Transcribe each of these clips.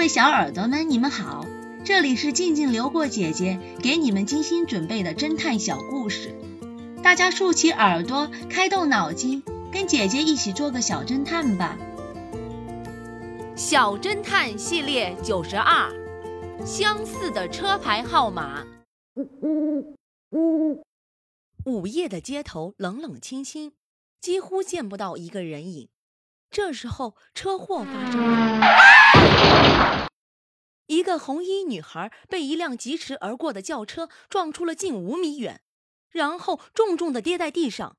各位小耳朵们，你们好，这里是静静流过姐姐给你们精心准备的侦探小故事，大家竖起耳朵，开动脑筋，跟姐姐一起做个小侦探吧。小侦探系列九十二，相似的车牌号码。呜呜呜午夜的街头冷冷清清，几乎见不到一个人影。这时候，车祸发生了，一个红衣女孩被一辆疾驰而过的轿车撞出了近五米远，然后重重的跌在地上。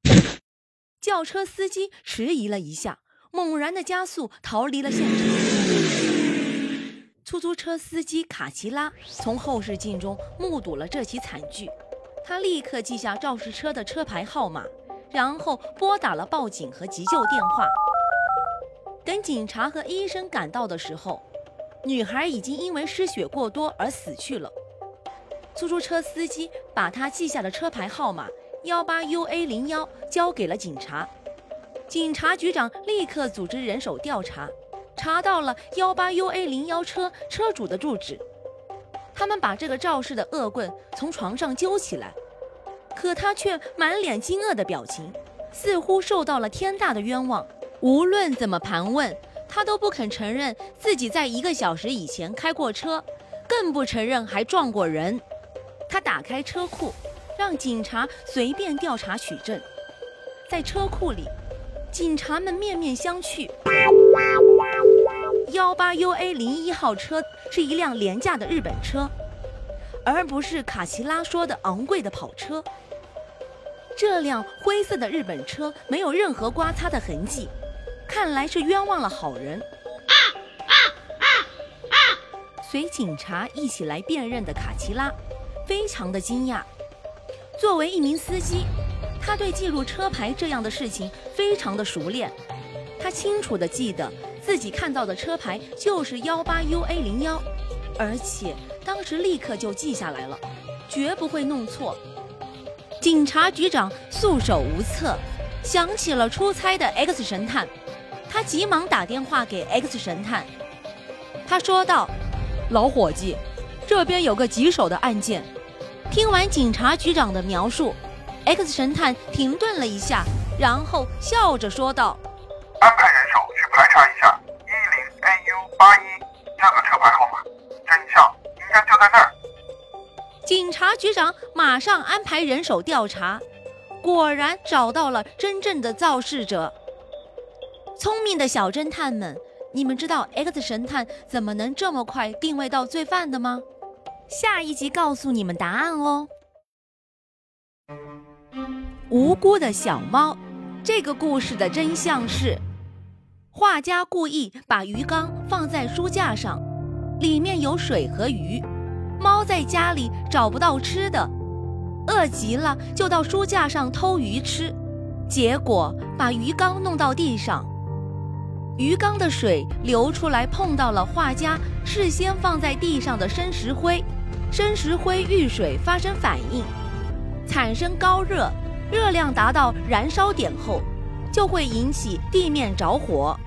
轿车司机迟疑了一下，猛然的加速逃离了现场。出租车司机卡奇拉从后视镜中目睹了这起惨剧，他立刻记下肇事车的车牌号码，然后拨打了报警和急救电话。等警察和医生赶到的时候，女孩已经因为失血过多而死去了。出租车司机把他记下的车牌号码幺八 UA 零幺交给了警察，警察局长立刻组织人手调查，查到了幺八 UA 零幺车车主的住址。他们把这个肇事的恶棍从床上揪起来，可他却满脸惊愕的表情，似乎受到了天大的冤枉。无论怎么盘问，他都不肯承认自己在一个小时以前开过车，更不承认还撞过人。他打开车库，让警察随便调查取证。在车库里，警察们面面相觑。幺八 UA 零一号车是一辆廉价的日本车，而不是卡奇拉说的昂贵的跑车。这辆灰色的日本车没有任何刮擦的痕迹。看来是冤枉了好人。啊啊啊啊！随警察一起来辨认的卡奇拉，非常的惊讶。作为一名司机，他对记录车牌这样的事情非常的熟练。他清楚的记得自己看到的车牌就是幺八 UA 零幺，而且当时立刻就记下来了，绝不会弄错。警察局长束手无策，想起了出差的 X 神探。他急忙打电话给 X 神探，他说道：“老伙计，这边有个棘手的案件。”听完警察局长的描述，X 神探停顿了一下，然后笑着说道：“安排人手去排查一下一零 AU 八一这个车牌号码，真相应该就在那儿。”警察局长马上安排人手调查，果然找到了真正的肇事者。聪明的小侦探们，你们知道 X 神探怎么能这么快定位到罪犯的吗？下一集告诉你们答案哦。无辜的小猫，这个故事的真相是，画家故意把鱼缸放在书架上，里面有水和鱼，猫在家里找不到吃的，饿极了就到书架上偷鱼吃，结果把鱼缸弄到地上。鱼缸的水流出来，碰到了画家事先放在地上的生石灰，生石灰遇水发生反应，产生高热，热量达到燃烧点后，就会引起地面着火。